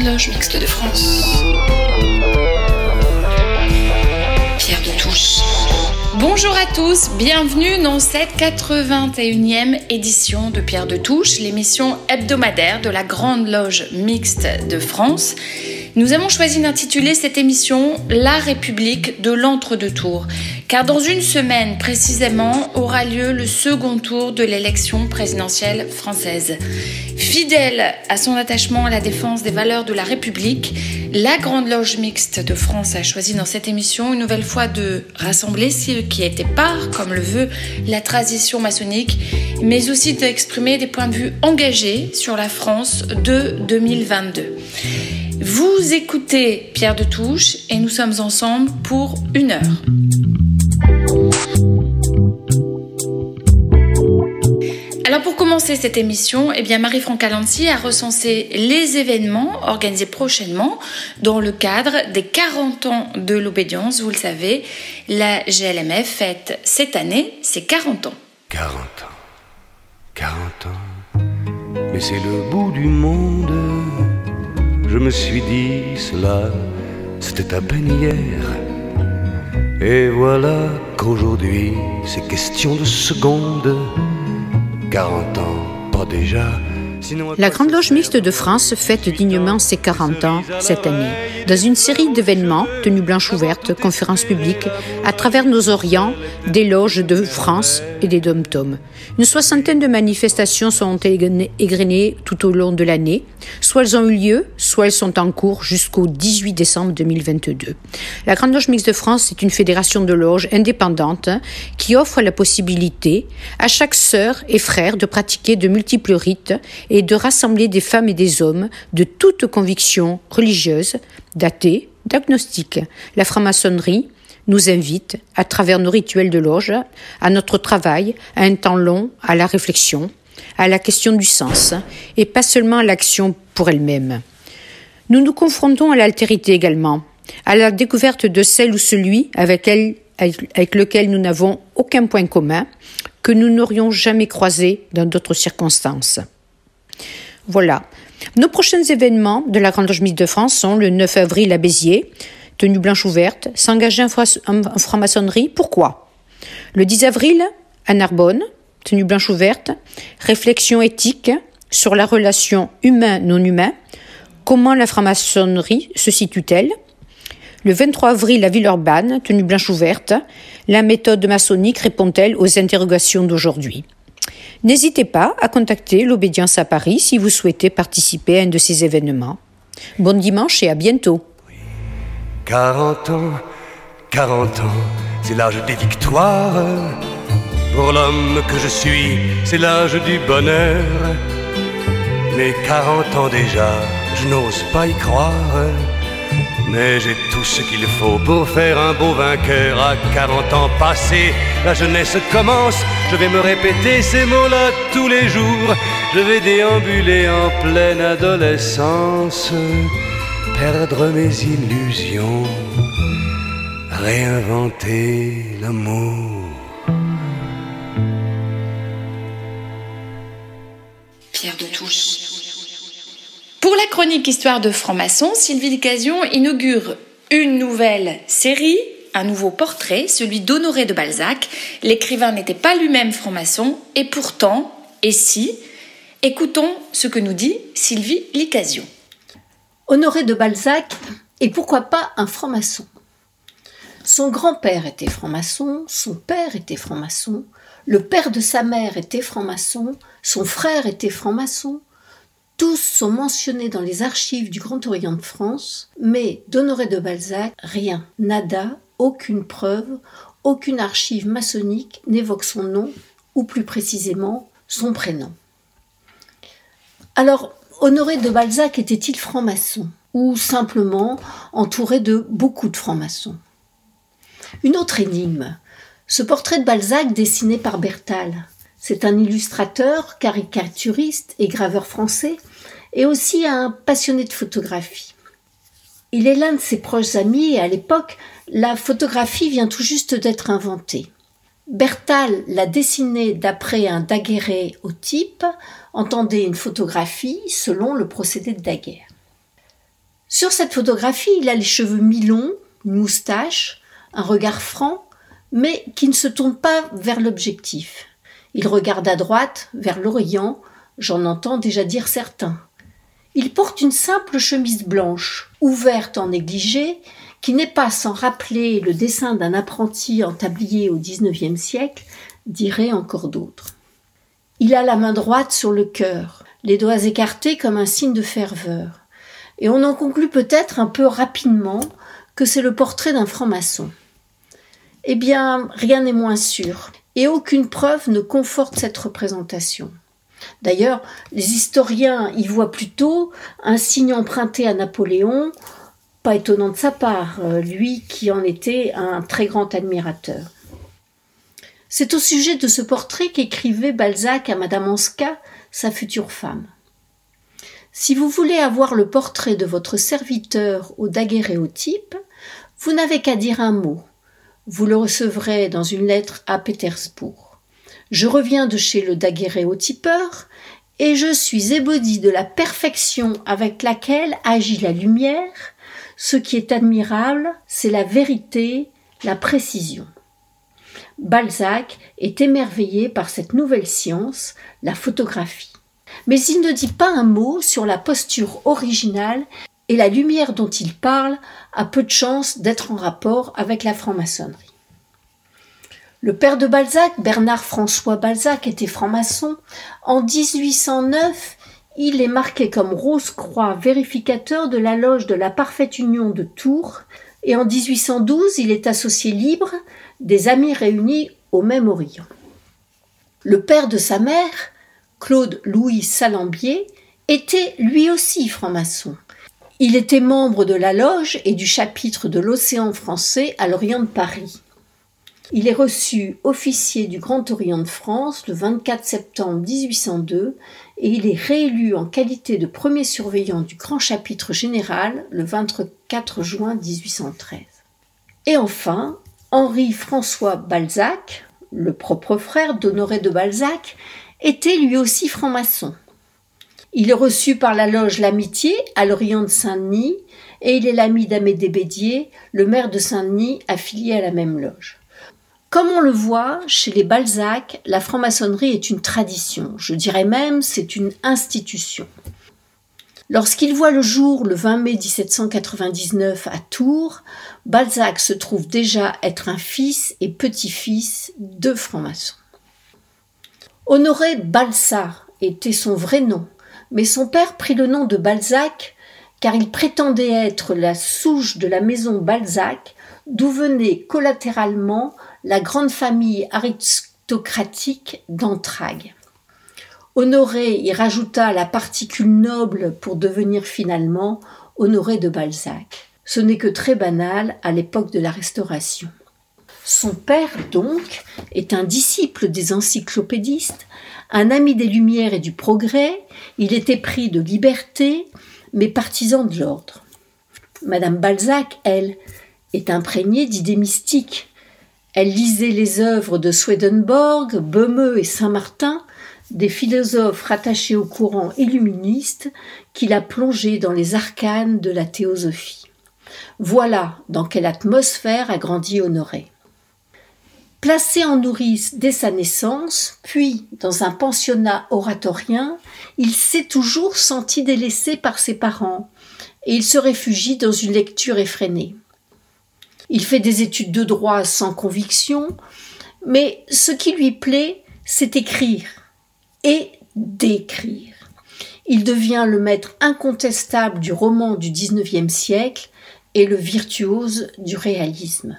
Grande Loge Mixte de France. Pierre de Touche. Bonjour à tous, bienvenue dans cette 81e édition de Pierre de Touche, l'émission hebdomadaire de la Grande Loge Mixte de France. Nous avons choisi d'intituler cette émission La République de l'entre-deux-tours, car dans une semaine précisément aura lieu le second tour de l'élection présidentielle française. Fidèle à son attachement à la défense des valeurs de la République, la Grande Loge Mixte de France a choisi dans cette émission une nouvelle fois de rassembler ceux qui étaient part, comme le veut la tradition maçonnique, mais aussi d'exprimer des points de vue engagés sur la France de 2022. Vous écoutez Pierre de Touche et nous sommes ensemble pour une heure. Pour commencer cette émission, eh bien Marie-Franck Alancy a recensé les événements organisés prochainement dans le cadre des 40 ans de l'obédience. Vous le savez, la GLMF fête cette année ses 40 ans. 40 ans, 40 ans, mais c'est le bout du monde je me suis dit cela, c'était à peine hier. Et voilà qu'aujourd'hui, c'est question de secondes. 40 ans, pas déjà la Grande Loge Mixte de France fête dignement ses 40 ans cette année, dans une série d'événements, tenues blanches ouvertes, conférences publiques, à travers nos Orients, des loges de France et des dom-toms. Une soixantaine de manifestations sont égrenées tout au long de l'année. Soit elles ont eu lieu, soit elles sont en cours jusqu'au 18 décembre 2022. La Grande Loge Mixte de France est une fédération de loges indépendante qui offre la possibilité à chaque sœur et frère de pratiquer de multiples rites et de rassembler des femmes et des hommes de toutes convictions religieuses, d'athées, d'agnostiques. La franc-maçonnerie nous invite, à travers nos rituels de loge, à notre travail, à un temps long, à la réflexion, à la question du sens, et pas seulement à l'action pour elle-même. Nous nous confrontons à l'altérité également, à la découverte de celle ou celui avec, lequel nous n'avons aucun point commun, que nous n'aurions jamais croisé dans d'autres circonstances. Voilà. Nos prochains événements de la Grande Loge de France sont le 9 avril à Béziers, tenue blanche ouverte, s'engager en franc-maçonnerie. Pourquoi? Le 10 avril à Narbonne, tenue blanche ouverte, réflexion éthique sur la relation humain-non humain. Comment la franc-maçonnerie se situe-t-elle? Le 23 avril à Villeurbanne, tenue blanche ouverte, la méthode maçonnique répond-elle aux interrogations d'aujourd'hui? N'hésitez pas à contacter l'Obédience à Paris si vous souhaitez participer à un de ces événements. Bon dimanche et à bientôt. 40 ans, 40 ans, c'est l'âge des victoires. Pour l'homme que je suis, c'est l'âge du bonheur. Mais 40 ans déjà, je n'ose pas y croire. Mais j'ai tout ce qu'il faut pour faire un beau vainqueur. À 40 ans passés, la jeunesse commence. Je vais me répéter ces mots-là tous les jours. Je vais déambuler en pleine adolescence, perdre mes illusions, réinventer l'amour. Pierre de Touche. Pour la chronique Histoire de franc-maçon, Sylvie Licasion inaugure une nouvelle série, un nouveau portrait, celui d'Honoré de Balzac. L'écrivain n'était pas lui-même franc-maçon, et pourtant, et si? Écoutons ce que nous dit Sylvie Licasion. Honoré de Balzac et pourquoi pas un franc-maçon Son grand-père était franc-maçon, son père était franc-maçon, le père de sa mère était franc-maçon, son frère était franc-maçon, tous sont mentionnés dans les archives du Grand Orient de France, mais d'Honoré de Balzac, rien, nada, aucune preuve, aucune archive maçonnique n'évoque son nom, ou plus précisément son prénom. Alors, Honoré de Balzac était-il franc-maçon ou simplement entouré de beaucoup de francs-maçons? Une autre énigme. Ce portrait de Balzac dessiné par Bertal, c'est un illustrateur, caricaturiste et graveur français et aussi un passionné de photographie. Il est l'un de ses proches amis et à l'époque, la photographie vient tout juste d'être inventée. Bertal l'a dessiné d'après un daguerré au type, entendez une photographie selon le procédé de Daguerre. Sur cette photographie, il a les cheveux mi-longs, une moustache, un regard franc, mais qui ne se tourne pas vers l'objectif. Il regarde à droite, vers l'Orient, j'en entends déjà dire certains. Il porte une simple chemise blanche, ouverte en négligé, qui n'est pas sans rappeler le dessin d'un apprenti en tablier au XIXe siècle, diraient encore d'autres. Il a la main droite sur le cœur, les doigts écartés comme un signe de ferveur. Et on en conclut peut-être un peu rapidement que c'est le portrait d'un franc-maçon. Eh bien, rien n'est moins sûr, et aucune preuve ne conforte cette représentation. D'ailleurs, les historiens y voient plutôt un signe emprunté à Napoléon, pas étonnant de sa part, euh, lui qui en était un très grand admirateur. C'est au sujet de ce portrait qu'écrivait Balzac à Madame Anska, sa future femme. Si vous voulez avoir le portrait de votre serviteur au daguerréotype, vous n'avez qu'à dire un mot. Vous le recevrez dans une lettre à Pétersbourg. Je reviens de chez le daguerréotypeur et je suis ébaudi de la perfection avec laquelle agit la lumière. Ce qui est admirable, c'est la vérité, la précision. Balzac est émerveillé par cette nouvelle science, la photographie. Mais il ne dit pas un mot sur la posture originale et la lumière dont il parle a peu de chance d'être en rapport avec la franc-maçonnerie. Le père de Balzac, Bernard François Balzac, était franc-maçon. En 1809, il est marqué comme Rose-Croix vérificateur de la loge de la Parfaite Union de Tours, et en 1812, il est associé libre des amis réunis au même Orient. Le père de sa mère, Claude Louis Salambier, était lui aussi franc-maçon. Il était membre de la loge et du chapitre de l'Océan français à l'Orient de Paris. Il est reçu officier du Grand Orient de France le 24 septembre 1802 et il est réélu en qualité de premier surveillant du Grand Chapitre général le 24 juin 1813. Et enfin, Henri-François Balzac, le propre frère d'Honoré de Balzac, était lui aussi franc-maçon. Il est reçu par la loge L'Amitié à l'Orient de Saint-Denis et il est l'ami d'Amédée Bédier, le maire de Saint-Denis affilié à la même loge. Comme on le voit, chez les Balzac, la franc-maçonnerie est une tradition, je dirais même c'est une institution. Lorsqu'il voit le jour le 20 mai 1799 à Tours, Balzac se trouve déjà être un fils et petit-fils de francs-maçons. Honoré Balsart était son vrai nom, mais son père prit le nom de Balzac car il prétendait être la souche de la maison Balzac, d'où venait collatéralement la grande famille aristocratique d'Entragues. Honoré y rajouta la particule noble pour devenir finalement Honoré de Balzac. Ce n'est que très banal à l'époque de la Restauration. Son père, donc, est un disciple des encyclopédistes, un ami des Lumières et du progrès, il était pris de liberté, mais partisan de l'ordre. Madame Balzac, elle, est imprégnée d'idées mystiques. Elle lisait les œuvres de Swedenborg, Böhme et Saint-Martin, des philosophes rattachés au courant illuministe qui l'a plongée dans les arcanes de la théosophie. Voilà dans quelle atmosphère a grandi Honoré. Placé en nourrice dès sa naissance, puis dans un pensionnat oratorien, il s'est toujours senti délaissé par ses parents, et il se réfugie dans une lecture effrénée. Il fait des études de droit sans conviction, mais ce qui lui plaît, c'est écrire et d'écrire. Il devient le maître incontestable du roman du XIXe siècle et le virtuose du réalisme.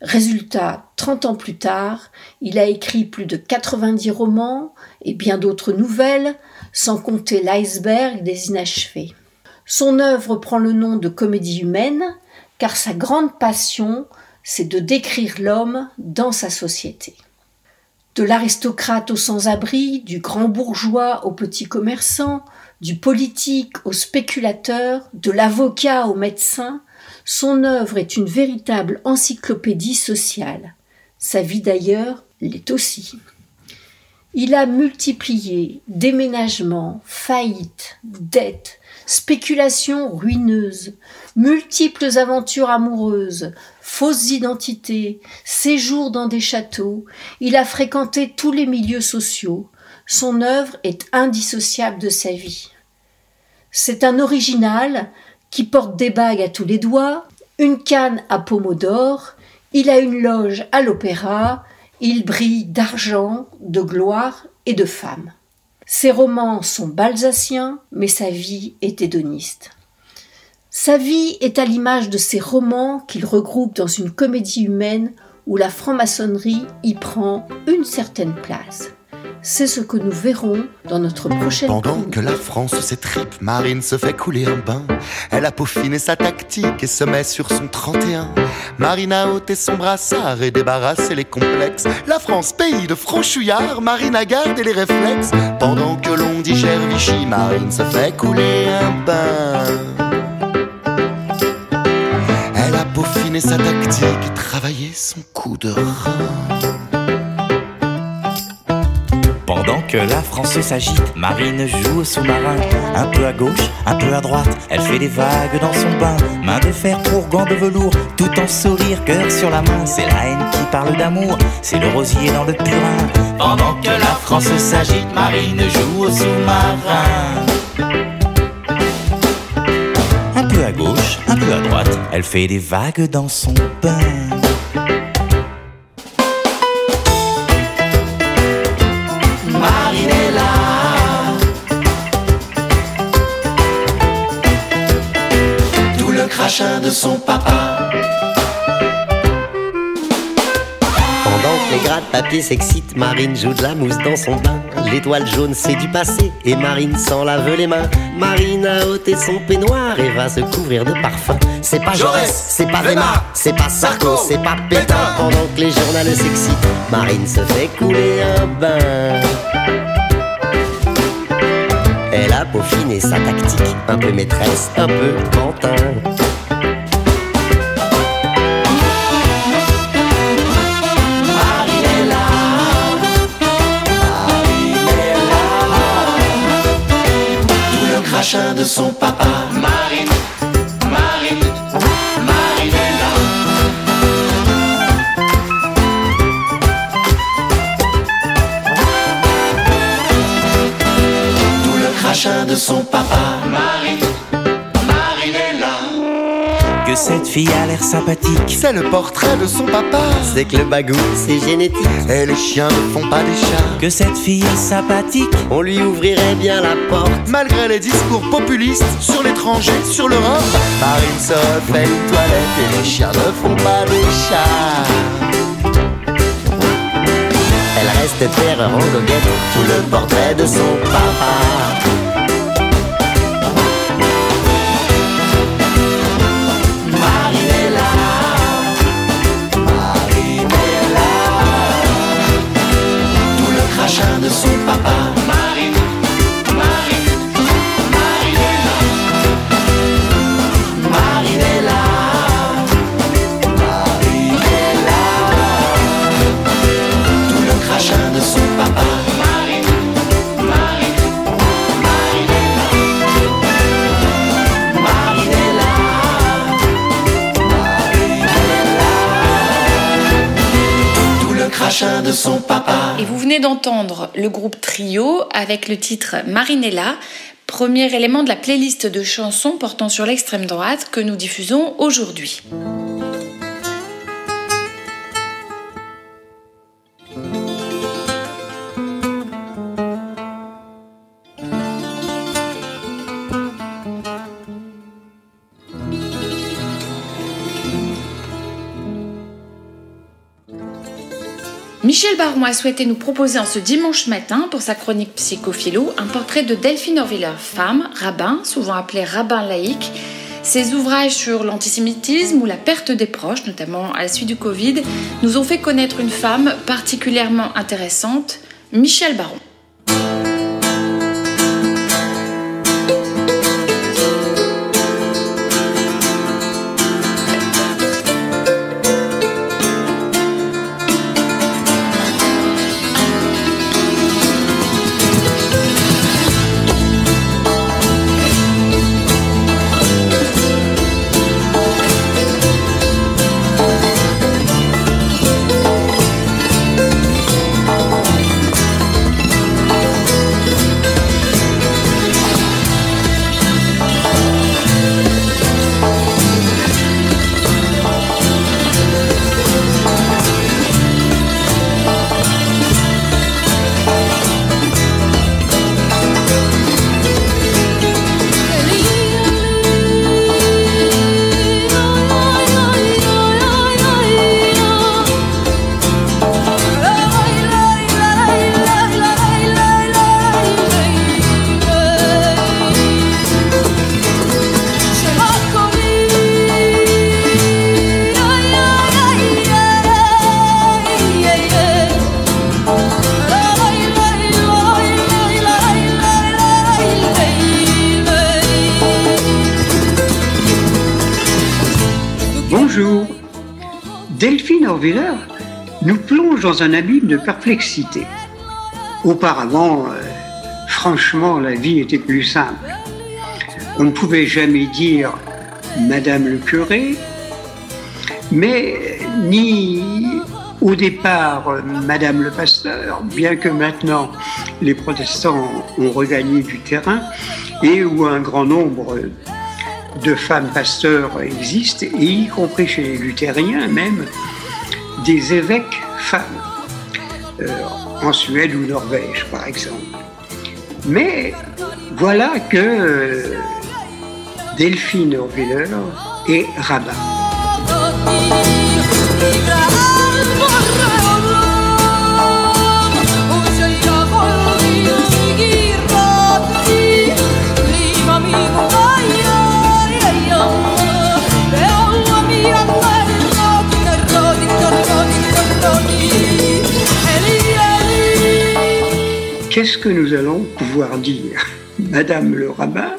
Résultat, 30 ans plus tard, il a écrit plus de 90 romans et bien d'autres nouvelles, sans compter l'iceberg des inachevés. Son œuvre prend le nom de comédie humaine, car sa grande passion, c'est de décrire l'homme dans sa société. De l'aristocrate au sans-abri, du grand bourgeois au petit commerçant, du politique au spéculateur, de l'avocat au médecin, son œuvre est une véritable encyclopédie sociale. Sa vie d'ailleurs l'est aussi. Il a multiplié déménagements, faillites, dettes, spéculations ruineuses, multiples aventures amoureuses, fausses identités, séjours dans des châteaux, il a fréquenté tous les milieux sociaux. Son œuvre est indissociable de sa vie. C'est un original qui porte des bagues à tous les doigts, une canne à pommeau d'or, il a une loge à l'opéra, il brille d'argent, de gloire et de femme. Ses romans sont balsaciens, mais sa vie est hédoniste. Sa vie est à l'image de ces romans qu'il regroupe dans une comédie humaine où la franc-maçonnerie y prend une certaine place. C'est ce que nous verrons dans notre prochaine Pendant que la France s'étripe, Marine se fait couler un bain. Elle a peaufiné sa tactique et se met sur son 31. Marine a ôté son brassard et débarrassé les complexes. La France, pays de franchouillards, Marine a gardé les réflexes. Pendant que l'on digère Vichy, Marine se fait couler un bain. Elle a peaufiné sa tactique et travaillé son coup de rein. Pendant que la France s'agite, Marine joue au sous-marin. Un peu à gauche, un peu à droite, elle fait des vagues dans son bain. Main de fer pour gants de velours, tout en sourire, cœur sur la main. C'est la haine qui parle d'amour, c'est le rosier dans le purin. Pendant que la France s'agite, Marine joue au sous-marin. Un peu à gauche, un peu à droite, elle fait des vagues dans son bain. Crachin de son papa. Pendant que les gratte-papiers s'excitent, Marine joue de la mousse dans son bain. L'étoile jaune, c'est du passé, et Marine s'en lave les mains. Marine a ôté son peignoir et va se couvrir de parfum. C'est pas Jaurès, c'est pas Weimar, c'est pas Sarko, c'est pas Pétain. Pendant que les journaux s'excitent, Marine se fait couler un bain. Elle a peaufiné sa tactique, un peu maîtresse, un peu pantin. De son papa. Marine, Marine, Marinella. Tout le crachin de son papa. Marine, cette fille a l'air sympathique. C'est le portrait de son papa. C'est que le bagou, c'est génétique. Et les chiens ne font pas des chats. Que cette fille est sympathique. On lui ouvrirait bien la porte. Malgré les discours populistes sur l'étranger, sur l'Europe, Marine se fait une toilette et les chiens ne font pas des chats. Elle reste terreur en goguette. Tout le portrait de son papa. Et vous venez d'entendre le groupe Trio avec le titre Marinella, premier élément de la playlist de chansons portant sur l'extrême droite que nous diffusons aujourd'hui. Michel Baron a souhaité nous proposer en ce dimanche matin, pour sa chronique Psychophilo, un portrait de Delphine Orwiller, femme, rabbin, souvent appelée rabbin laïque. Ses ouvrages sur l'antisémitisme ou la perte des proches, notamment à la suite du Covid, nous ont fait connaître une femme particulièrement intéressante, Michel Baron. Nous plonge dans un abîme de perplexité. Auparavant, euh, franchement, la vie était plus simple. On ne pouvait jamais dire Madame le curé, mais ni au départ Madame le pasteur, bien que maintenant les protestants ont regagné du terrain et où un grand nombre de femmes pasteurs existent, y compris chez les luthériens même, des évêques femmes, euh, en Suède ou Norvège par exemple. Mais voilà que euh, Delphine Orviller est rabbin. Qu'est-ce que nous allons pouvoir dire Madame le rabbin,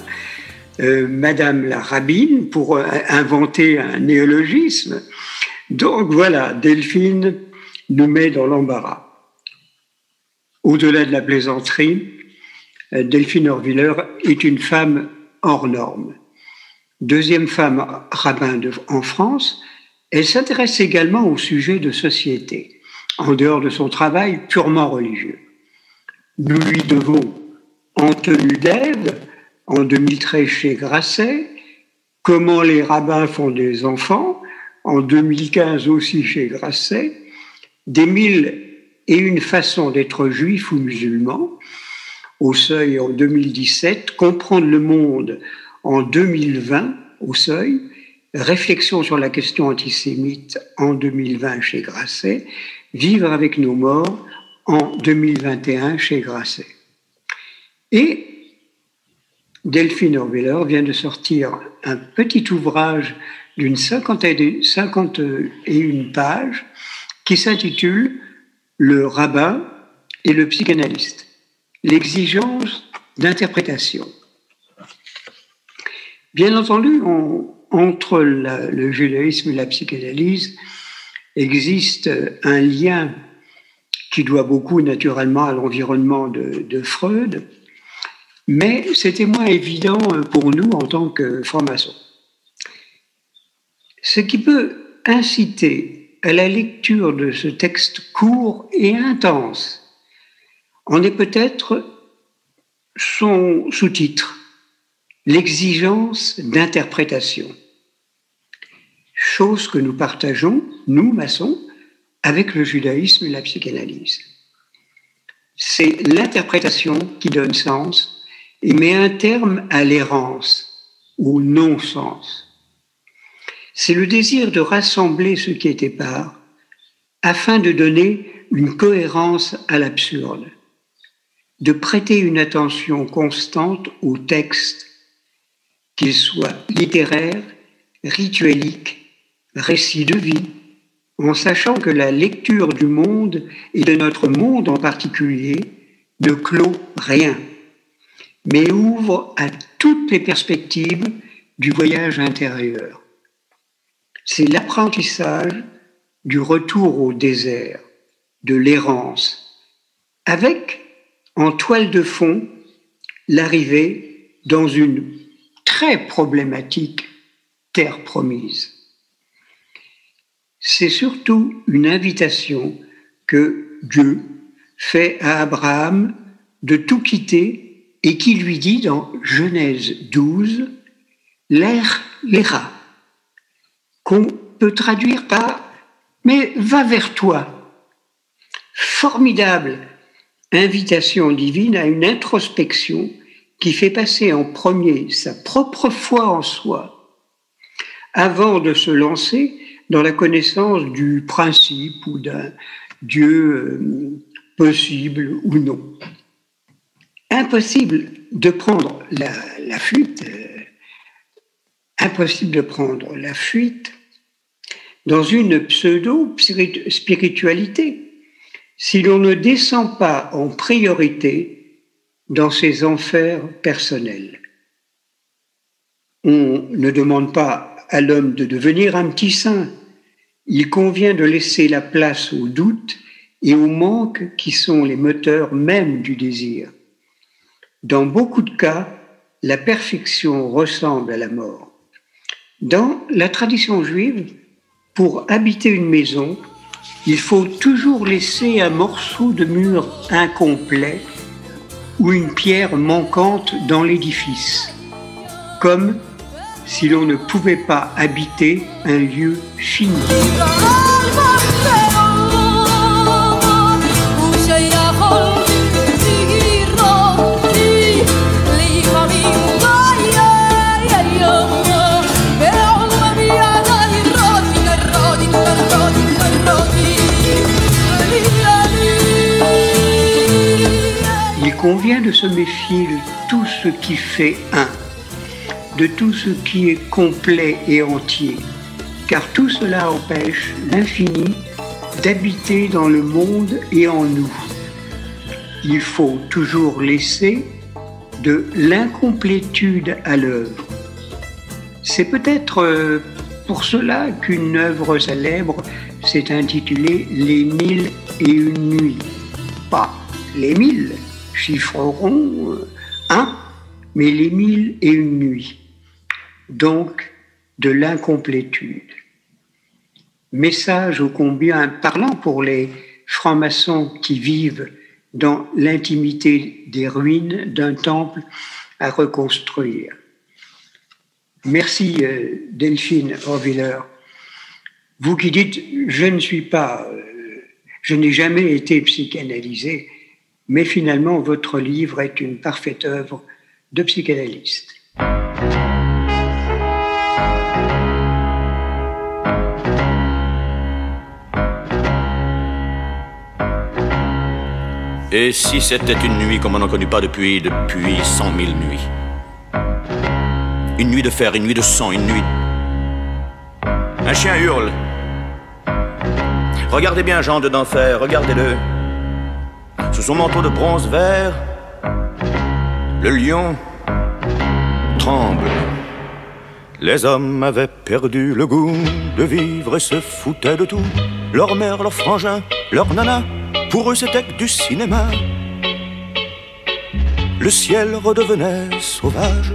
euh, Madame la rabbine, pour euh, inventer un néologisme. Donc voilà, Delphine nous met dans l'embarras. Au-delà de la plaisanterie, euh, Delphine Orviller est une femme hors norme. Deuxième femme rabbin en France, elle s'intéresse également au sujet de société, en dehors de son travail purement religieux. Nous lui devons En tenue d'Ève, en 2013 chez Grasset, Comment les rabbins font des enfants, en 2015 aussi chez Grasset, Des mille et une façons d'être juif ou musulman, au seuil en 2017, Comprendre le monde en 2020, au seuil, Réflexion sur la question antisémite en 2020 chez Grasset, Vivre avec nos morts en 2021 chez Grasset. Et Delphine Orwiller vient de sortir un petit ouvrage d'une cinquantaine et une pages qui s'intitule Le rabbin et le psychanalyste, l'exigence d'interprétation. Bien entendu, entre le judaïsme et la psychanalyse existe un lien qui doit beaucoup naturellement à l'environnement de, Freud, mais c'était moins évident pour nous en tant que francs-maçons. Ce qui peut inciter à la lecture de ce texte court et intense en est peut-être son sous-titre, l'exigence d'interprétation. Chose que nous partageons, nous, maçons, avec le judaïsme et la psychanalyse. C'est l'interprétation qui donne sens et met un terme à l'errance, au non-sens. C'est le désir de rassembler ce qui est épars afin de donner une cohérence à l'absurde, de prêter une attention constante au texte, qu'il soit littéraire, rituelique, récit de vie, en sachant que la lecture du monde et de notre monde en particulier ne clôt rien, mais ouvre à toutes les perspectives du voyage intérieur. C'est l'apprentissage du retour au désert, de l'errance, avec en toile de fond l'arrivée dans une très problématique terre promise c'est surtout une invitation que Dieu fait à Abraham de tout quitter et qui lui dit dans Genèse 12, l'air l'ira, qu'on peut traduire par mais va vers toi. Formidable invitation divine à une introspection qui fait passer en premier sa propre foi en soi avant de se lancer dans la connaissance du principe ou d'un Dieu euh, possible ou non. Impossible de prendre la, fuite, euh, impossible de prendre la fuite dans une pseudo-spiritualité si l'on ne descend pas en priorité dans ses enfers personnels. On ne demande pas à l'homme de devenir un petit saint, il convient de laisser la place au doute et au manque qui sont les moteurs même du désir. Dans beaucoup de cas, la perfection ressemble à la mort. Dans la tradition juive, pour habiter une maison, il faut toujours laisser un morceau de mur incomplet ou une pierre manquante dans l'édifice, comme si l'on ne pouvait pas habiter un lieu fini. Il convient de se méfier de tout ce qui fait un de tout ce qui est complet et entier, car tout cela empêche l'infini d'habiter dans le monde et en nous. Il faut toujours laisser de l'incomplétude à l'œuvre. C'est peut-être euh, pour cela qu'une œuvre célèbre s'est intitulée Les mille et une nuits. Pas les mille, chiffreront euh, un, mais les mille et une nuits donc de l'incomplétude. Message ô combien parlant pour les francs-maçons qui vivent dans l'intimité des ruines d'un temple à reconstruire. Merci euh, Delphine Orviller. Vous qui dites je ne suis pas, euh, je n'ai jamais été psychanalysé, mais finalement votre livre est une parfaite œuvre de psychanalyste. Et si c'était une nuit comme on n'en connu pas depuis, depuis cent mille nuits? Une nuit de fer, une nuit de sang, une nuit... Un chien hurle. Regardez bien Jean de d'enfer, regardez-le. Sous son manteau de bronze vert, le lion tremble. Les hommes avaient perdu le goût de vivre et se foutaient de tout. Leur mère, leur frangin, leur nana, pour eux, c'était du cinéma. Le ciel redevenait sauvage.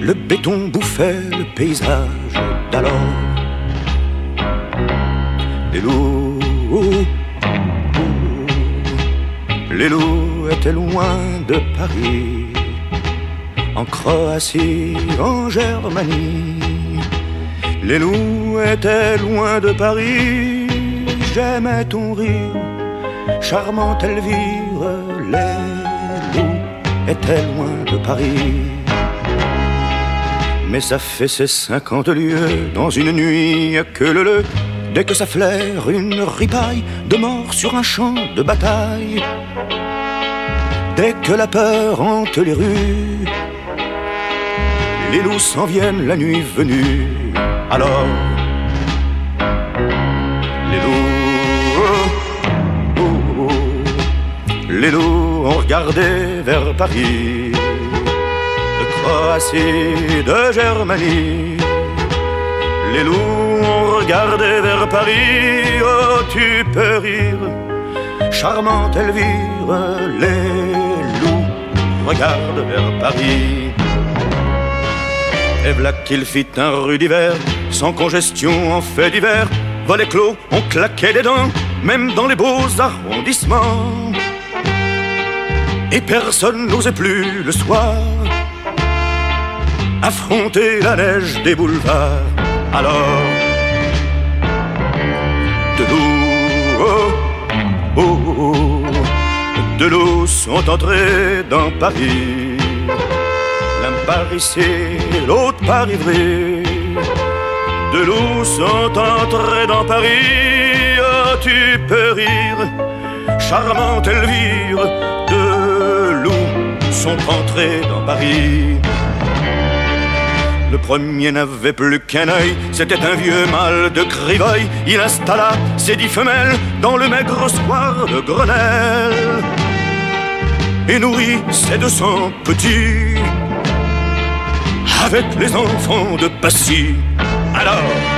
Le béton bouffait le paysage d'alors. Les loups, les loups étaient loin de Paris, en Croatie, en Germanie. Les loups étaient loin de Paris j'aimais ton rire, charmante Elvire, les loups étaient loin de Paris. Mais ça fait ses cinquante lieues dans une nuit que le le, dès que ça flaire une ripaille de mort sur un champ de bataille. Dès que la peur hante les rues, les loups s'en viennent la nuit venue. Alors, Les loups ont regardé vers Paris, de Croatie, de Germanie. Les loups ont regardé vers Paris, oh tu peux rire, charmante Elvire. Les loups regardent vers Paris. Et voilà qu'il fit un rue d'hiver, sans congestion en fait d'hiver. Volets clos, on claquait des dents, même dans les beaux arrondissements et personne n'osait plus le soir affronter la neige des boulevards. Alors, de l'eau, oh, oh, oh, de l'eau sont entrés dans Paris. L'un par ici, l'autre par Ivry. De l'eau sont entrés dans Paris. Oh, tu peux rire, charmante Elvire sont entrés dans Paris. Le premier n'avait plus qu'un œil, c'était un vieux mâle de Crivoy. Il installa ses dix femelles dans le maigre square de Grenelle et nourrit ses deux cents petits avec les enfants de Passy. Alors,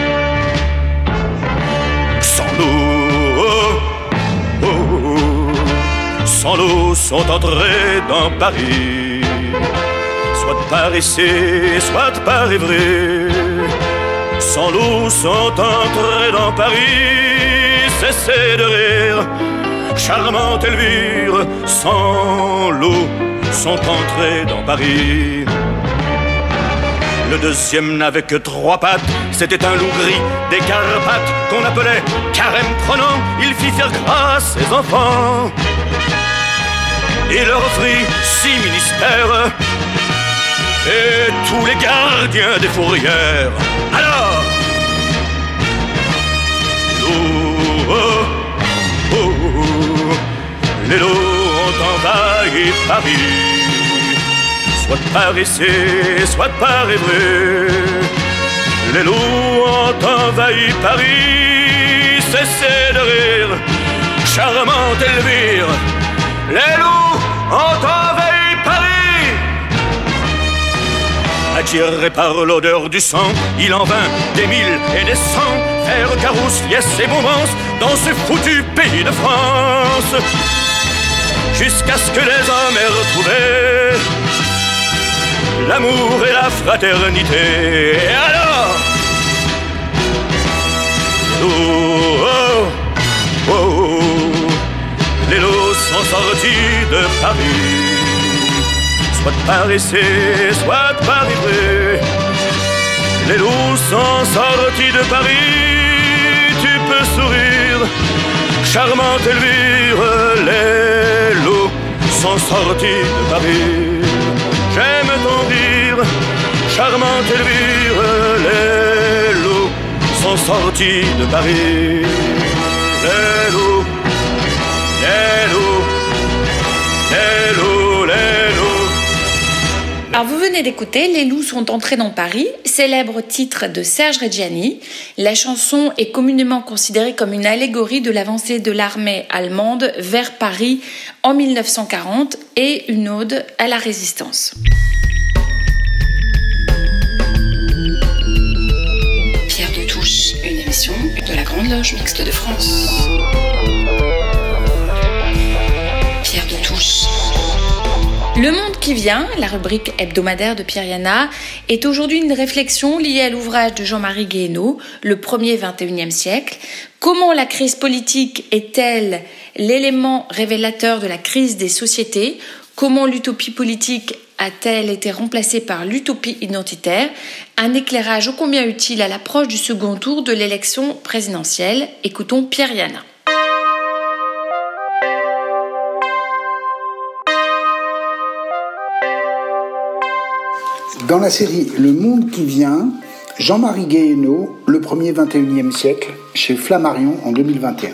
sans l'eau sont entrés dans Paris. Soit par essai, soit par évré, sans l'eau sont entrés dans Paris. Cessez de rire, charmante Elvire, sans l'eau sont entrés dans Paris. Le deuxième n'avait que trois pattes, c'était un loup gris des Carpates qu'on appelait carême prenant. Il fit faire grâce ses enfants. Il leur offrit six ministères et tous les gardiens des fourrières. Alors, oh, oh, oh, les loups ont envahi Paris soit par essai, soit par évré. Les loups ont envahi Paris, cessez de rire, charmante Elvire. Les loups ont Paris. Attiré par l'odeur du sang, il en vint des mille et des cents, faire carousse, liesse et mouvance dans ce foutu pays de France. Jusqu'à ce que les hommes aient retrouvé l'amour et la fraternité. Et alors? Oh, de Paris, soit par essai, soit par ivré. Les loups sont sortis de Paris, tu peux sourire, charmante Elvire, les loups sont sortis de Paris. J'aime ton rire, charmante Elvire, les loups sont sortis de Paris. Les loups, Vous venez d'écouter Les loups sont entrés dans Paris, célèbre titre de Serge Reggiani. La chanson est communément considérée comme une allégorie de l'avancée de l'armée allemande vers Paris en 1940 et une ode à la résistance. Pierre de Touche, une émission de la Grande Loge Mixte de France. Le monde qui vient, la rubrique hebdomadaire de Pierre Yana, est aujourd'hui une réflexion liée à l'ouvrage de Jean-Marie Guéhenno, Le premier 21e siècle. Comment la crise politique est-elle l'élément révélateur de la crise des sociétés? Comment l'utopie politique a-t-elle été remplacée par l'utopie identitaire? Un éclairage ô combien utile à l'approche du second tour de l'élection présidentielle? Écoutons Pierre Yana. Dans la série Le Monde qui vient, Jean-Marie Guéhenno, Le premier 21e siècle, chez Flammarion en 2021.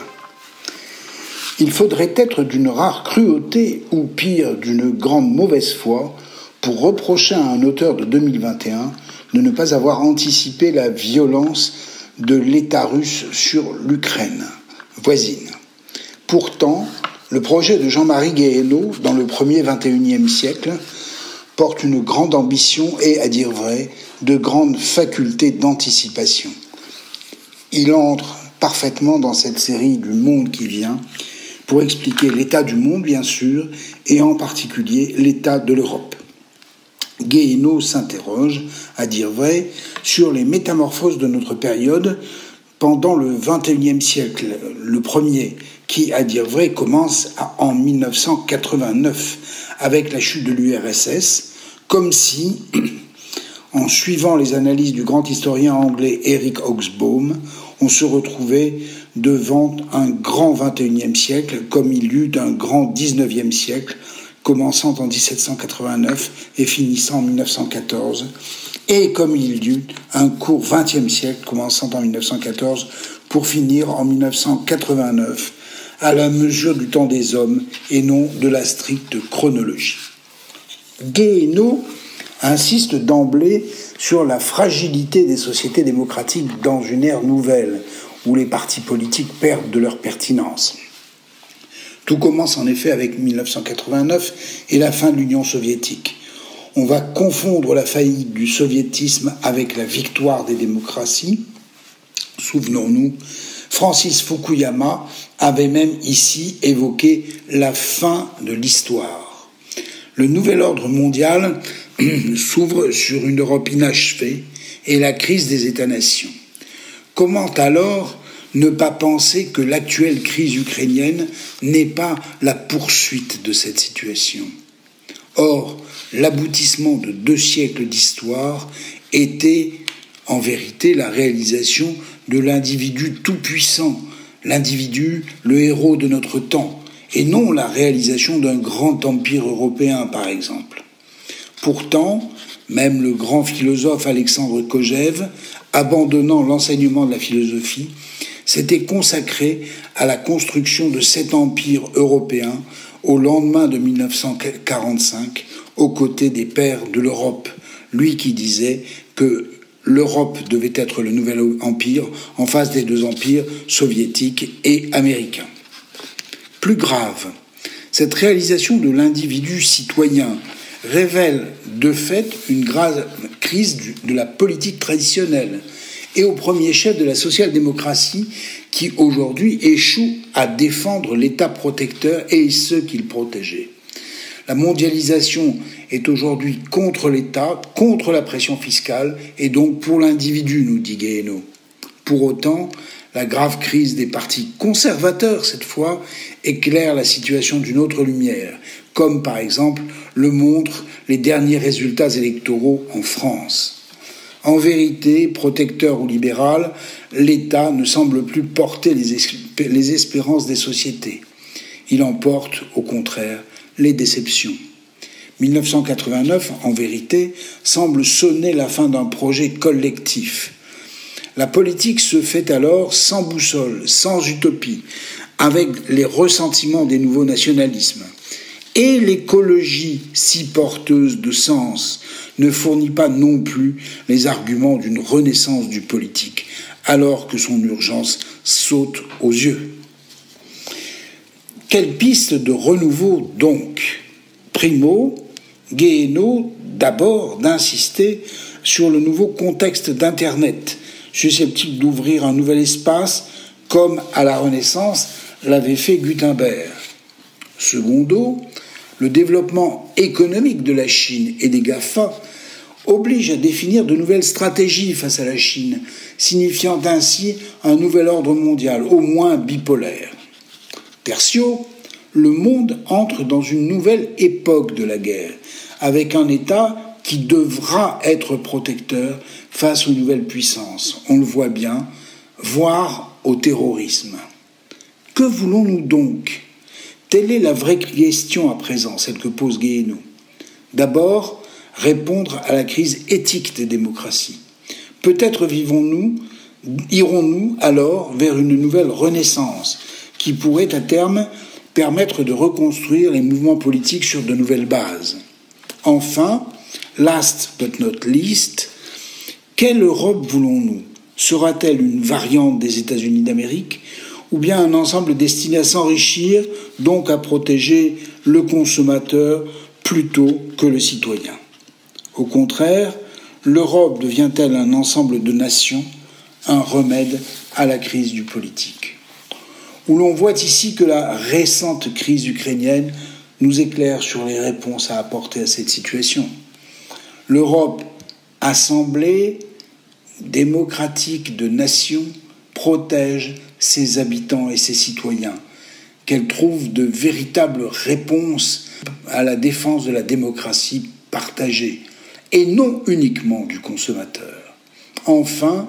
Il faudrait être d'une rare cruauté, ou pire, d'une grande mauvaise foi, pour reprocher à un auteur de 2021 de ne pas avoir anticipé la violence de l'État russe sur l'Ukraine voisine. Pourtant, le projet de Jean-Marie Guéhenno, dans le premier 21e siècle, porte une grande ambition et, à dire vrai, de grandes facultés d'anticipation. Il entre parfaitement dans cette série du monde qui vient pour expliquer l'état du monde, bien sûr, et en particulier l'état de l'Europe. Guéhenno s'interroge, à dire vrai, sur les métamorphoses de notre période pendant le XXIe siècle, le premier, qui, à dire vrai, commence en 1989 avec la chute de l'URSS, comme si, en suivant les analyses du grand historien anglais Eric Hobsbawm, on se retrouvait devant un grand XXIe siècle comme il y eut un grand XIXe siècle, commençant en 1789 et finissant en 1914, et comme il y eut un court XXe siècle, commençant en 1914 pour finir en 1989, à la mesure du temps des hommes et non de la stricte chronologie. Guéhenno insiste d'emblée sur la fragilité des sociétés démocratiques dans une ère nouvelle, où les partis politiques perdent de leur pertinence. Tout commence en effet avec 1989 et la fin de l'Union soviétique. On va confondre la faillite du soviétisme avec la victoire des démocraties. Souvenons-nous Francis Fukuyama avait même ici évoqué la fin de l'histoire. Le nouvel ordre mondial s'ouvre sur une Europe inachevée et la crise des États-nations. Comment alors ne pas penser que l'actuelle crise ukrainienne n'est pas la poursuite de cette situation? Or, l'aboutissement de deux siècles d'histoire était en vérité la réalisation de l'individu tout-puissant, l'individu, le héros de notre temps, et non la réalisation d'un grand empire européen, par exemple. Pourtant, même le grand philosophe Alexandre Kojève, abandonnant l'enseignement de la philosophie, s'était consacré à la construction de cet empire européen au lendemain de 1945, aux côtés des pères de l'Europe, lui qui disait que l'Europe devait être le nouvel empire en face des deux empires soviétiques et américains. Plus grave, cette réalisation de l'individu citoyen révèle de fait une grave crise de la politique traditionnelle et au premier chef de la social-démocratie qui aujourd'hui échoue à défendre l'État protecteur et ceux qu'il protégeait. La mondialisation est aujourd'hui contre l'État, contre la pression fiscale et donc pour l'individu, nous dit Guéhenno. Pour autant, la grave crise des partis conservateurs, cette fois, éclaire la situation d'une autre lumière, comme par exemple le montrent les derniers résultats électoraux en France. En vérité, protecteur ou libéral, l'État ne semble plus porter les, espérances des sociétés. Il emporte, au contraire, les déceptions. 1989, en vérité, semble sonner la fin d'un projet collectif. La politique se fait alors sans boussole, sans utopie, avec les ressentiments des nouveaux nationalismes. Et l'écologie, si porteuse de sens, ne fournit pas non plus les arguments d'une renaissance du politique, alors que son urgence saute aux yeux. Quelle piste de renouveau donc? Primo, Guéhenno d'abord d'insister sur le nouveau contexte d'Internet, susceptible d'ouvrir un nouvel espace, comme à la Renaissance l'avait fait Gutenberg. Secondo, le développement économique de la Chine et des GAFA oblige à définir de nouvelles stratégies face à la Chine, signifiant ainsi un nouvel ordre mondial, au moins bipolaire. Tertio, le monde entre dans une nouvelle époque de la guerre, avec un État qui devra être protecteur face aux nouvelles puissances. On le voit bien, voire au terrorisme. Que voulons-nous donc? Telle est la vraie question à présent, celle que pose Guéhenno. D'abord, répondre à la crise éthique des démocraties. Peut-être vivons-nous, irons-nous alors vers une nouvelle renaissance qui pourrait à terme permettre de reconstruire les mouvements politiques sur de nouvelles bases. Enfin, last but not least, quelle Europe voulons-nous? Sera-t-elle une variante des États-Unis d'Amérique ou bien un ensemble destiné à s'enrichir, donc à protéger le consommateur plutôt que le citoyen? Au contraire, l'Europe devient-elle un ensemble de nations, un remède à la crise du politique? Où l'on voit ici que la récente crise ukrainienne nous éclaire sur les réponses à apporter à cette situation. L'Europe, assemblée démocratique de nations, protège ses habitants et ses citoyens, qu'elle trouve de véritables réponses à la défense de la démocratie partagée, et non uniquement du consommateur. Enfin,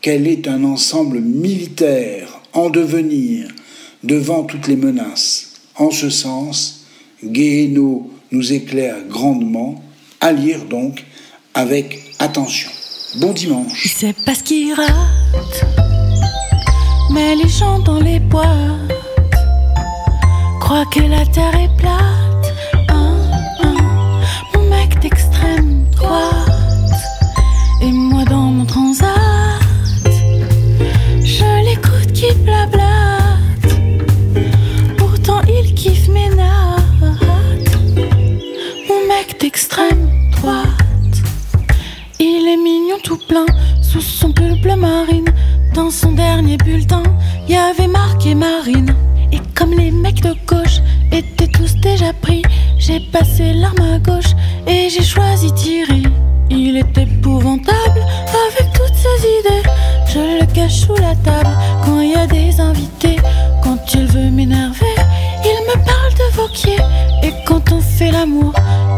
qu'elle est un ensemble militaire en devenir devant toutes les menaces. En ce sens, Guéhenno nous éclaire grandement, à lire donc avec attention. Bon dimanche. Qu'il rate. Sous son pull bleu marine. Dans son dernier bulletin, y avait marqué Marine. Et comme les mecs de gauche étaient tous déjà pris, j'ai passé l'arme à gauche et j'ai choisi Thierry. Il est épouvantable avec toutes ses idées. Je le cache sous la table quand il y a des invités. Quand il veut m'énerver, il me parle de Vauquier. Et quand on fait l'amour,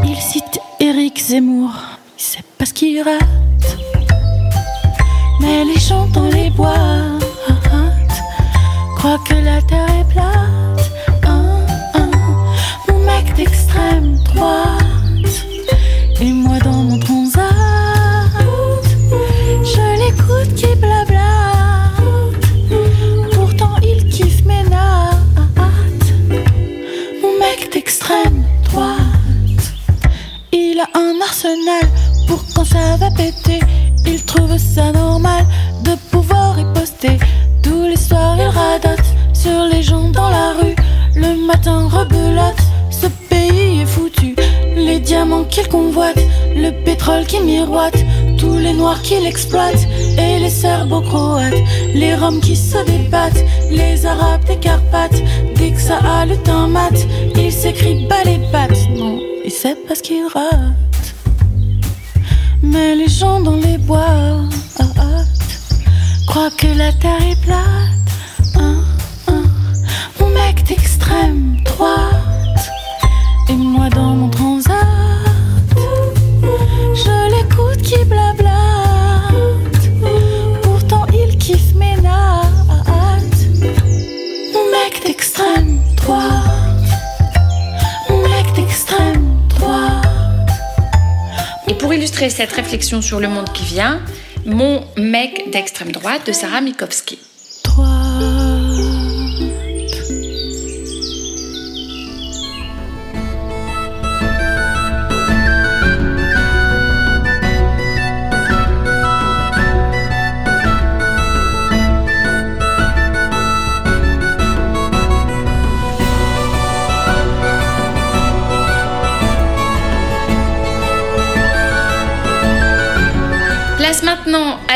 il cite Eric Zemmour. C'est parce qu'il rate. Mais les gens dans les bois croient que la terre est plate. Hein, hein. Mon mec d'extrême droite. Et moi dans mon transat, je l'écoute qui blabla. Pourtant il kiffe mes nattes. Mon mec d'extrême droite, il a un arsenal pour quand ça va péter. Il trouve ça normal de pouvoir y poster. Tous les soirs il radote sur les gens dans la rue. Le matin rebelote, ce pays est foutu. Les diamants qu'il convoite, le pétrole qui miroite, tous les noirs qu'il exploite, et les serbo-croates, les roms qui se débattent, les arabes des Carpates. Dès que ça a le temps mat, il s'écrit bas les pattes. Non, et c'est parce qu'il rate. Mais les gens dans les bois croient que la terre est plate. Hein, hein. Mon mec d'extrême droite et moi dans mon transat, je l'écoute qui blabla. Illustrer cette réflexion sur le monde qui vient, mon mec d'extrême droite de Sarah Mikowski.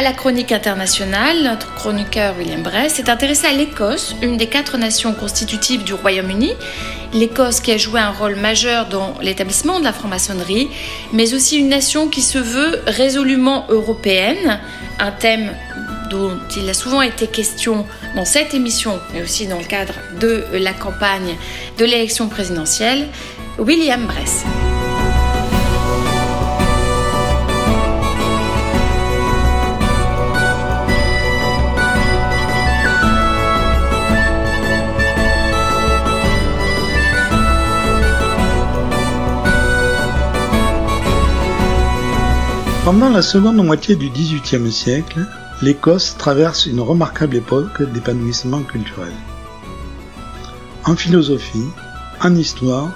La chronique internationale. Notre chroniqueur William Bress s'est intéressé à l'Écosse, une des quatre nations constitutives du Royaume-Uni. L'Écosse qui a joué un rôle majeur dans l'établissement de la franc-maçonnerie, mais aussi une nation qui se veut résolument européenne, un thème dont il a souvent été question dans cette émission, mais aussi dans le cadre de la campagne de l'élection présidentielle. William Bress. Pendant la seconde moitié du XVIIIe siècle, l'Écosse traverse une remarquable époque d'épanouissement culturel. En philosophie, en histoire,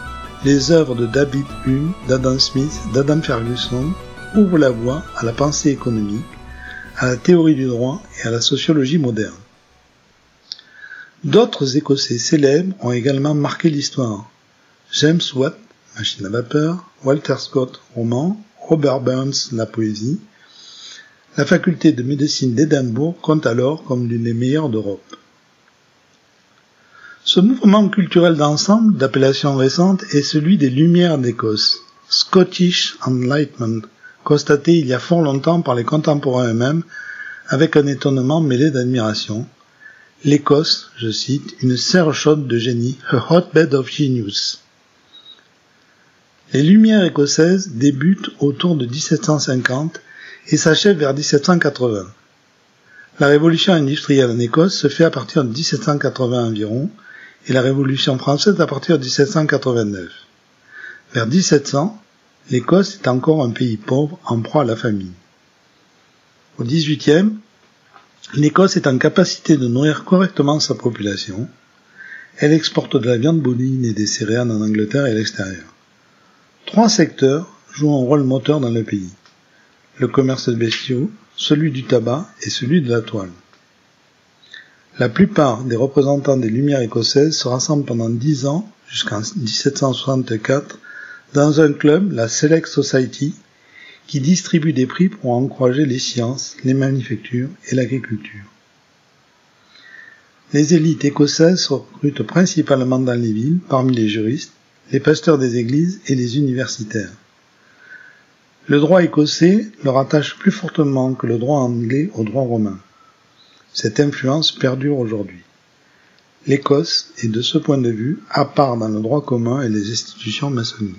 les œuvres de David Hume, d'Adam Smith, d'Adam Ferguson ouvrent la voie à la pensée économique, à la théorie du droit et à la sociologie moderne. D'autres Écossais célèbres ont également marqué l'histoire. James Watt, machine à vapeur, Walter Scott, roman, Robert Burns, la poésie. La faculté de médecine d'Édimbourg compte alors comme l'une des meilleures d'Europe. Ce mouvement culturel d'ensemble, d'appellation récente, est celui des Lumières d'Écosse, Scottish Enlightenment, constaté il y a fort longtemps par les contemporains eux-mêmes, avec un étonnement mêlé d'admiration. L'Écosse, je cite, une serre chaude de génie, a hotbed of genius. Les Lumières écossaises débutent autour de 1750 et s'achèvent vers 1780. La révolution industrielle en Écosse se fait à partir de 1780 environ et la révolution française à partir de 1789. Vers 1700, l'Écosse est encore un pays pauvre en proie à la famine. Au XVIIIe, l'Écosse est en capacité de nourrir correctement sa population. Elle exporte de la viande bovine et des céréales en Angleterre et à l'extérieur. Trois secteurs jouent un rôle moteur dans le pays. Le commerce de bestiaux, celui du tabac et celui de la toile. La plupart des représentants des Lumières écossaises se rassemblent pendant dix ans, jusqu'en 1764, dans un club, la Select Society, qui distribue des prix pour encourager les sciences, les manufactures et l'agriculture. les élites écossaises se recrutent principalement dans les villes, parmi les juristes, les pasteurs des églises et les universitaires. Le droit écossais le rattache plus fortement que le droit anglais au droit romain. Cette influence perdure aujourd'hui. L'Écosse est de ce point de vue à part dans le droit commun et les institutions maçonniques.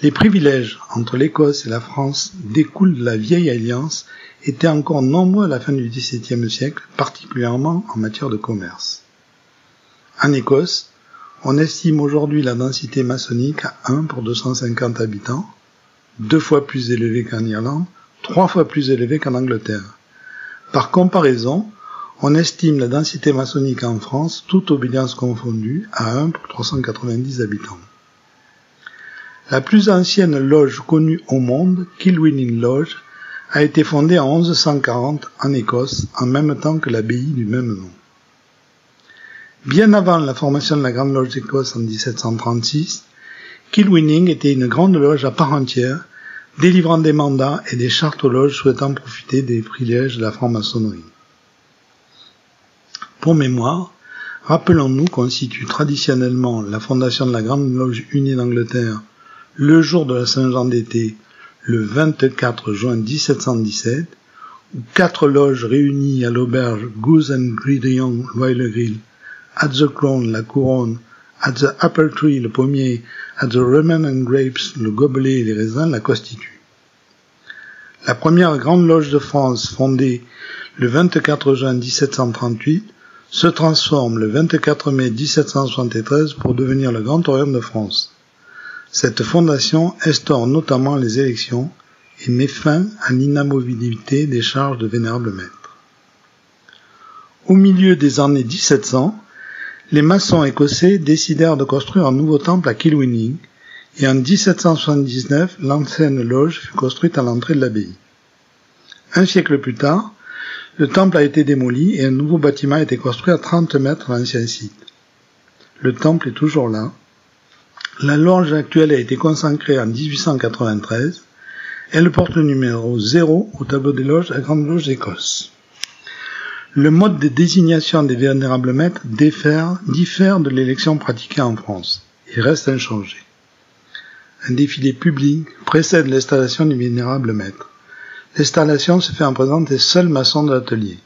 Les privilèges entre l'Écosse et la France découlent de la vieille alliance étaient encore nombreux à la fin du XVIIe siècle, particulièrement en matière de commerce. En Écosse, on estime aujourd'hui la densité maçonnique à 1 pour 250 habitants, deux fois plus élevé qu'en Irlande, trois fois plus élevé qu'en Angleterre. Par comparaison, on estime la densité maçonnique en France, toute obédience confondue, à 1 pour 390 habitants. La plus ancienne loge connue au monde, Kilwinning Lodge, a été fondée en 1140 en Écosse, en même temps que l'abbaye du même nom. Bien avant la formation de la Grande Loge d'Écosse en 1736, Kilwinning était une grande loge à part entière, délivrant des mandats et des chartes aux loges souhaitant profiter des privilèges de la franc-maçonnerie. Pour mémoire, rappelons-nous qu'on situe traditionnellement la fondation de la Grande Loge Unie d'Angleterre le jour de la Saint-Jean d'été, le 24 juin 1717, où quatre loges réunies à l'auberge Goose and Gridiron Grill, at the Crown la couronne, at the Apple Tree le pommier, at the Lemon and Grapes le gobelet et les raisins la constituent. La première grande loge de France, fondée le 24 juin 1738, se transforme le 24 mai 1773 pour devenir le Grand Orient de France. Cette fondation instaure notamment les élections et met fin à l'inamovibilité des charges de vénérable maître. Au milieu des années 1700, les maçons écossais décidèrent de construire un nouveau temple à Kilwinning et en 1779, l'ancienne loge fut construite à l'entrée de l'abbaye. Un siècle plus tard, le temple a été démoli et un nouveau bâtiment a été construit à 30 mètres de l'ancien site. Le temple est toujours là. La loge actuelle a été consacrée en 1893. Elle porte le numéro 0 au tableau des loges à Grande Loge d'Écosse. Le mode de désignation des vénérables maîtres diffère, diffère de l'élection pratiquée en France et reste inchangé. Un défilé public précède l'installation du vénérable maître. L'installation se fait en présence des seuls maçons de l'atelier.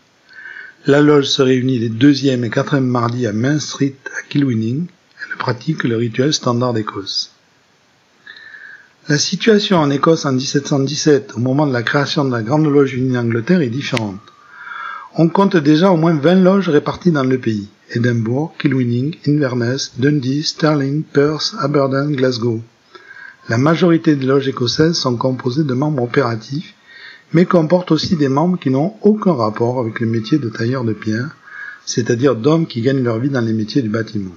La loge se réunit les deuxième et quatrième mardis à Main Street à Kilwinning. Elle pratique le rituel standard d'Écosse. La situation en Écosse en 1717, au moment de la création de la Grande Loge unie d'Angleterre, est différente. On compte déjà au moins 20 loges réparties dans le pays. Edinburgh, Kilwinning, Inverness, Dundee, Stirling, Perth, Aberdeen, Glasgow. La majorité des loges écossaises sont composées de membres opératifs, mais comportent aussi des membres qui n'ont aucun rapport avec le métier de tailleur de pierre, c'est-à-dire d'hommes qui gagnent leur vie dans les métiers du bâtiment.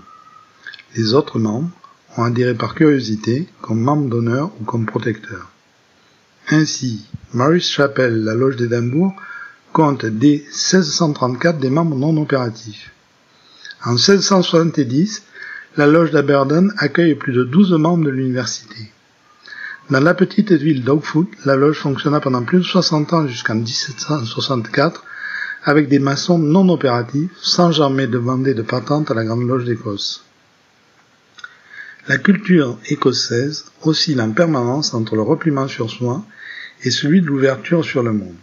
Les autres membres ont adhéré par curiosité, comme membres d'honneur ou comme protecteurs. Ainsi, Maurice Chapel, la loge d'Édimbourg, compte dès 1634 des membres non opératifs. En 1670, la loge d'Aberdeen accueille plus de 12 membres de l'université. Dans la petite ville d'Oakfoot, la loge fonctionna pendant plus de 60 ans jusqu'en 1764 avec des maçons non opératifs sans jamais demander de patente à la Grande Loge d'Écosse. La culture écossaise oscille en permanence entre le repliement sur soi et celui de l'ouverture sur le monde.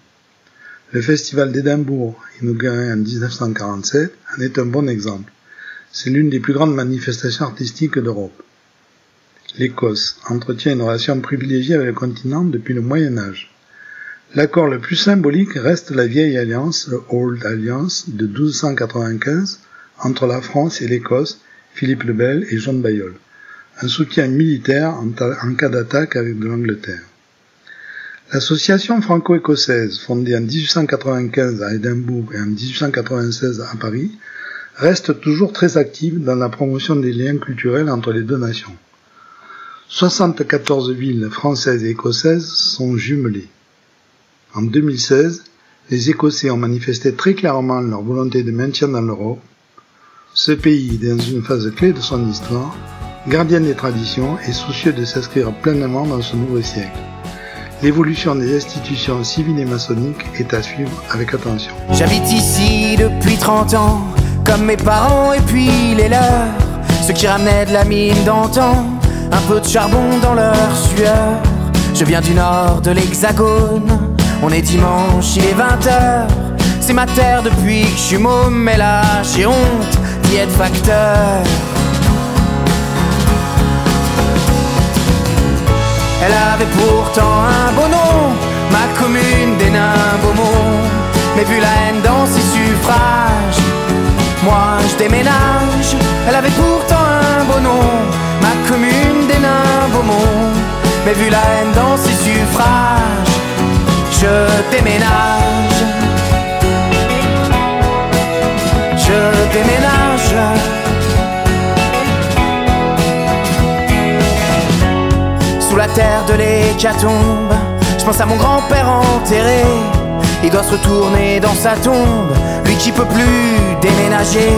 Le festival d'Édimbourg, inauguré en 1947, en est un bon exemple. C'est l'une des plus grandes manifestations artistiques d'Europe. L'Écosse entretient une relation privilégiée avec le continent depuis le Moyen Âge. L'accord le plus symbolique reste la vieille alliance, le Old Alliance, de 1295, entre la France et l'Écosse, Philippe le Bel et Jean de. Un soutien militaire en, cas d'attaque avec de l'Angleterre. L'association franco-écossaise, fondée en 1895 à Édimbourg et en 1896 à Paris, reste toujours très active dans la promotion des liens culturels entre les deux nations. 74 villes françaises et écossaises sont jumelées. En 2016, les Écossais ont manifesté très clairement leur volonté de maintien dans l'Europe. Ce pays est dans une phase clé de son histoire, gardien des traditions et soucieux de s'inscrire pleinement dans ce nouveau siècle. L'évolution des institutions civiles et maçonniques est à suivre avec attention. J'habite ici depuis 30 ans comme mes parents et puis les leurs, ceux qui ramenaient de la mine d'antan, un peu de charbon dans leur sueur. Je viens du nord de l'hexagone, on est dimanche, il est 20h, c'est ma terre depuis que je suis môme, mais là j'ai honte d'y être facteur. Elle avait pourtant un beau nom, ma commune des nains Beaumont. Mais vu la haine dans ses suffrages, moi je déménage. Elle avait pourtant un beau nom, ma commune des nains Beaumont. Mais vu la haine dans ses suffrages, je déménage. Je déménage. Terre de l'hécatombe. Je pense à mon grand-père enterré. Il doit se retourner dans sa tombe, lui qui peut plus déménager.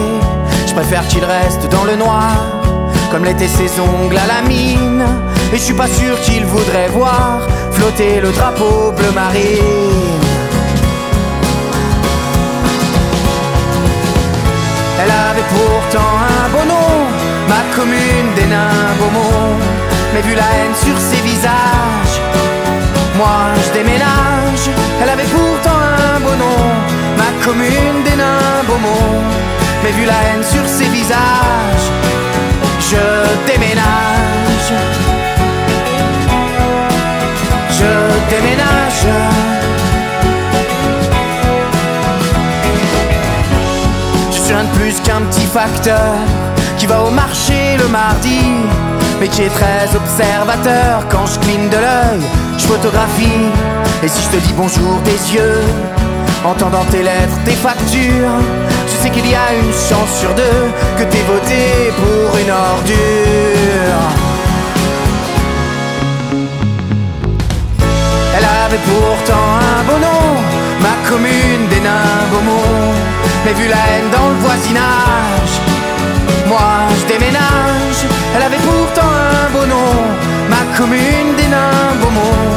Je préfère qu'il reste dans le noir, comme l'étaient ses ongles à la mine. Et je suis pas sûr qu'il voudrait voir flotter le drapeau bleu marine. Elle avait pourtant un beau nom, ma commune des nains Beaumont mais vu la haine sur ses visages, moi je déménage. Elle avait pourtant un beau nom, ma commune des nains Beaumont, mais vu la haine sur ses visages, je déménage. Je déménage. Je suis un de plus qu'un petit facteur qui va au marché le mardi est très observateur. Quand je cligne de l'œil, je photographie. Et si je te dis bonjour des yeux, entendant tes lettres, tes factures, je sais qu'il y a une chance sur deux que t'aies voté pour une ordure. Elle avait pourtant un beau nom, ma commune des nains Beaumont. Mais vu la haine dans le voisinage, moi je déménage. Commune des nains Beaumont.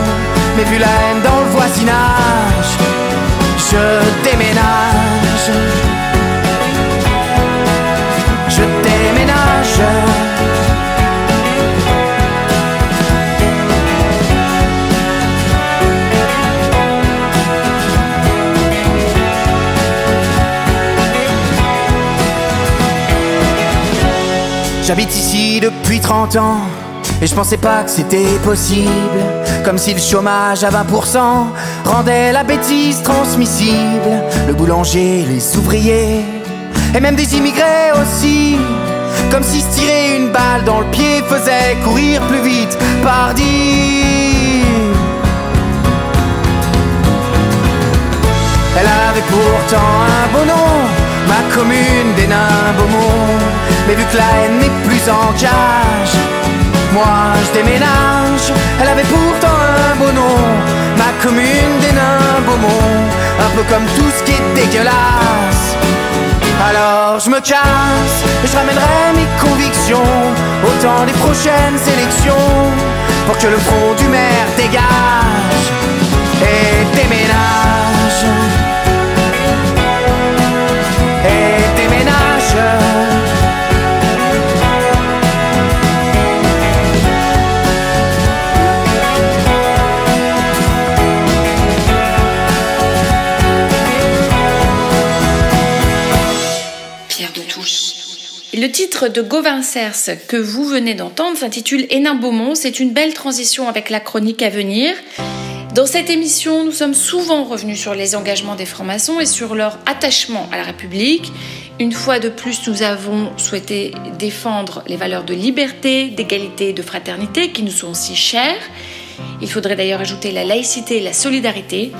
Mais vu la haine dans le voisinage, je déménage. Je déménage. J'habite ici depuis 30 ans et je pensais pas que c'était possible. Comme si le chômage à 20% rendait la bêtise transmissible. Le boulanger, les ouvriers et même des immigrés aussi. Comme si se tirer une balle dans le pied faisait courir plus vite. Pardi. Elle avait pourtant un beau nom, ma commune des nains Beaumont. Mais vu que la haine n'est plus en cage, moi je déménage. Elle avait pourtant un beau nom, ma commune des nains Beaumont. Un peu comme tout ce qui est dégueulasse. Alors je me casse je ramènerai mes convictions au temps des prochaines élections pour que le front du maire dégage et déménage. Le titre de Gauvin Cers que vous venez d'entendre s'intitule Hénin Beaumont. C'est une belle transition avec la chronique à venir. Dans cette émission, nous sommes souvent revenus sur les engagements des francs-maçons et sur leur attachement à la République. Une fois de plus, nous avons souhaité défendre les valeurs de liberté, d'égalité et de fraternité qui nous sont si chères. Il faudrait d'ailleurs ajouter la laïcité et la solidarité.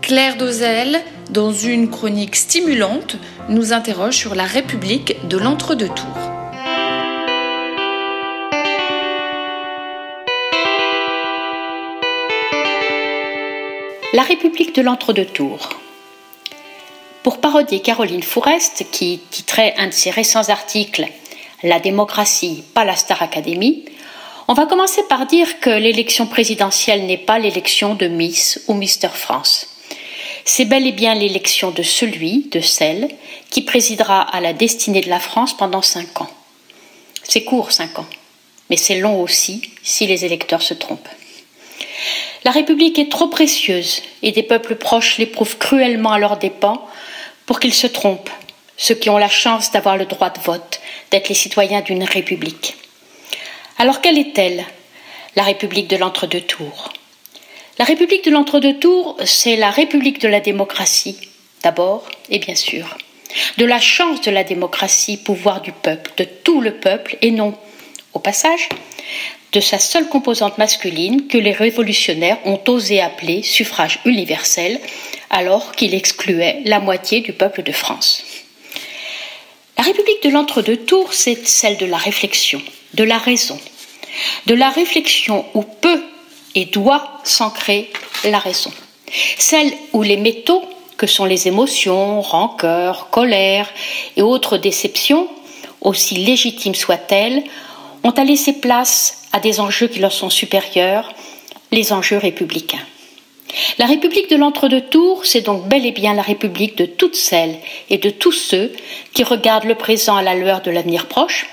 Claire Dozel, dans une chronique stimulante, nous interroge sur la République de l'entre-deux-tours. La République de l'entre-deux-tours. Pour parodier Caroline Fourest, qui titrait un de ses récents articles La démocratie, pas la Star Academy, on va commencer par dire que l'élection présidentielle n'est pas l'élection de Miss ou Mister France. C'est bel et bien l'élection de celui, de celle, qui présidera à la destinée de la France pendant cinq ans. C'est court, cinq ans, mais c'est long aussi si les électeurs se trompent. La République est trop précieuse et des peuples proches l'éprouvent cruellement à leurs dépens pour qu'ils se trompent, ceux qui ont la chance d'avoir le droit de vote, d'être les citoyens d'une République. Alors quelle est-elle, la République de l'entre-deux tours La République de l'entre-deux tours, c'est la République de la démocratie, d'abord et bien sûr, de la chance de la démocratie, pouvoir du peuple, de tout le peuple, et non, au passage, de sa seule composante masculine que les révolutionnaires ont osé appeler suffrage universel, alors qu'il excluait la moitié du peuple de France. La République de l'entre-deux tours, c'est celle de la réflexion, de la raison, de la réflexion où peut et doit s'ancrer la raison, celle où les métaux que sont les émotions, rancœur, colère et autres déceptions, aussi légitimes soient-elles, ont à laisser place à des enjeux qui leur sont supérieurs, les enjeux républicains. La République de l'entre-deux tours, c'est donc bel et bien la République de toutes celles et de tous ceux qui regardent le présent à la lueur de l'avenir proche,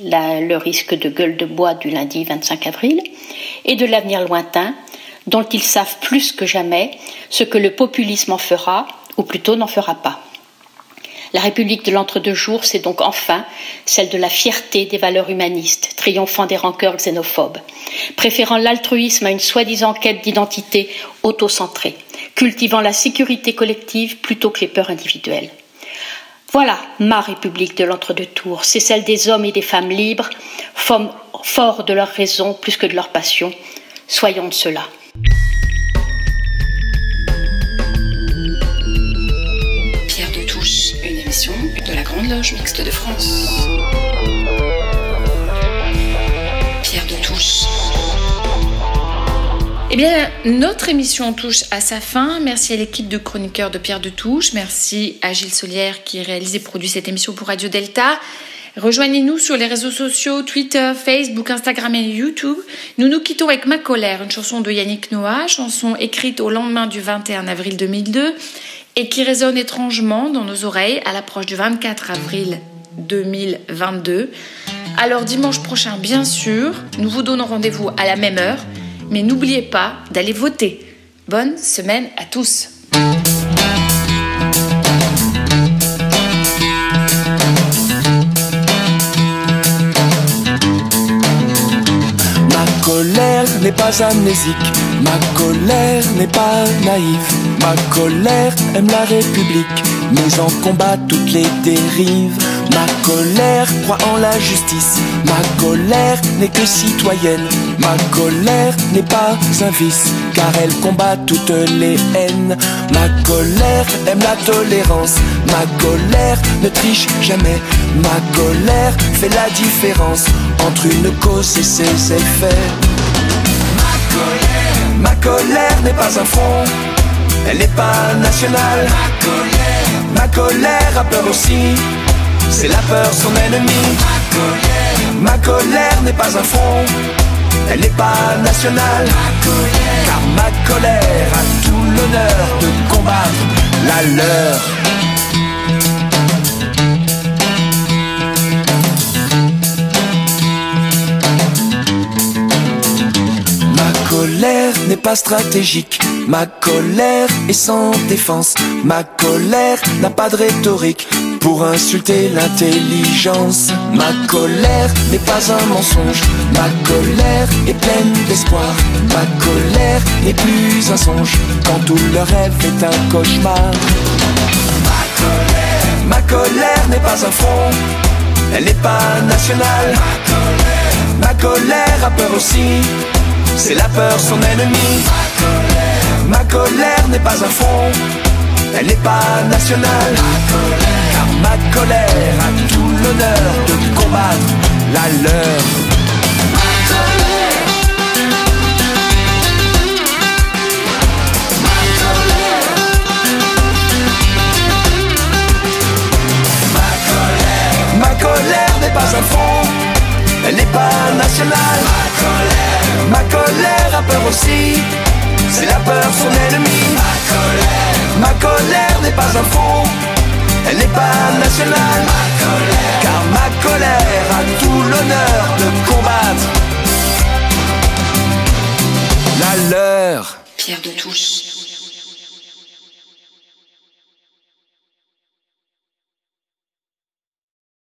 le risque de gueule de bois du lundi 25 avril, et de l'avenir lointain, dont ils savent plus que jamais ce que le populisme en fera, ou plutôt n'en fera pas. La République de l'entre-deux jours, c'est donc enfin celle de la fierté des valeurs humanistes, triomphant des rancœurs xénophobes, préférant l'altruisme à une soi-disant quête d'identité autocentrée, cultivant la sécurité collective plutôt que les peurs individuelles. Voilà ma République de l'entre-deux tours, c'est celle des hommes et des femmes libres, forts de leur raison plus que de leur passion. Soyons de cela. de la Grande Loge Mixte de France. Eh bien, notre émission touche à sa fin. Merci à l'équipe de chroniqueurs de Pierre de Touche. Merci à Gilles Solière qui réalise et produit cette émission pour Radio Delta. Rejoignez-nous sur les réseaux sociaux, Twitter, Facebook, Instagram et YouTube. Nous nous quittons avec Ma colère, une chanson de Yannick Noah, chanson écrite au lendemain du 21 avril 2002 et qui résonne étrangement dans nos oreilles à l'approche du 24 avril 2022. Alors dimanche prochain, bien sûr, nous vous donnons rendez-vous à la même heure, mais n'oubliez pas d'aller voter. Bonne semaine à tous. N'est pas amnésique, ma colère n'est pas naïve. Ma colère aime la République, mais en combat toutes les dérives. Ma colère croit en la justice, ma colère n'est que citoyenne. Ma colère n'est pas un vice, car elle combat toutes les haines. Ma colère aime la tolérance, ma colère ne triche jamais. Ma colère fait la différence entre une cause et ses effets. Ma colère, n'est pas un front elle n'est pas nationale. Ma colère, a peur aussi. C'est la peur son ennemi. Ma colère, n'est pas un front. Elle n'est pas nationale. Car ma colère a tout l'honneur de combattre la leur. N'est pas stratégique Ma colère est sans défense, ma colère n'a pas de rhétorique pour insulter l'intelligence. Ma colère n'est pas un mensonge, ma colère est pleine d'espoir. Ma colère n'est plus un songe quand tout le rêve est un cauchemar. Ma colère, ma colère n'est pas un front, elle n'est pas nationale. Ma colère, ma colère a peur aussi, c'est la peur son ennemi. Ma colère, Ma colère n'est pas un front, elle n'est pas nationale. car ma colère a tout l'honneur de combattre la leur. Ma colère. N'est pas un front, elle n'est pas nationale. Ma colère. Ma colère a peur aussi c'est la peur son ennemi. Ma colère, sans info, elle n'est pas nationale. Car ma colère a tout l'honneur de combattre la leur. Pierre de Touche.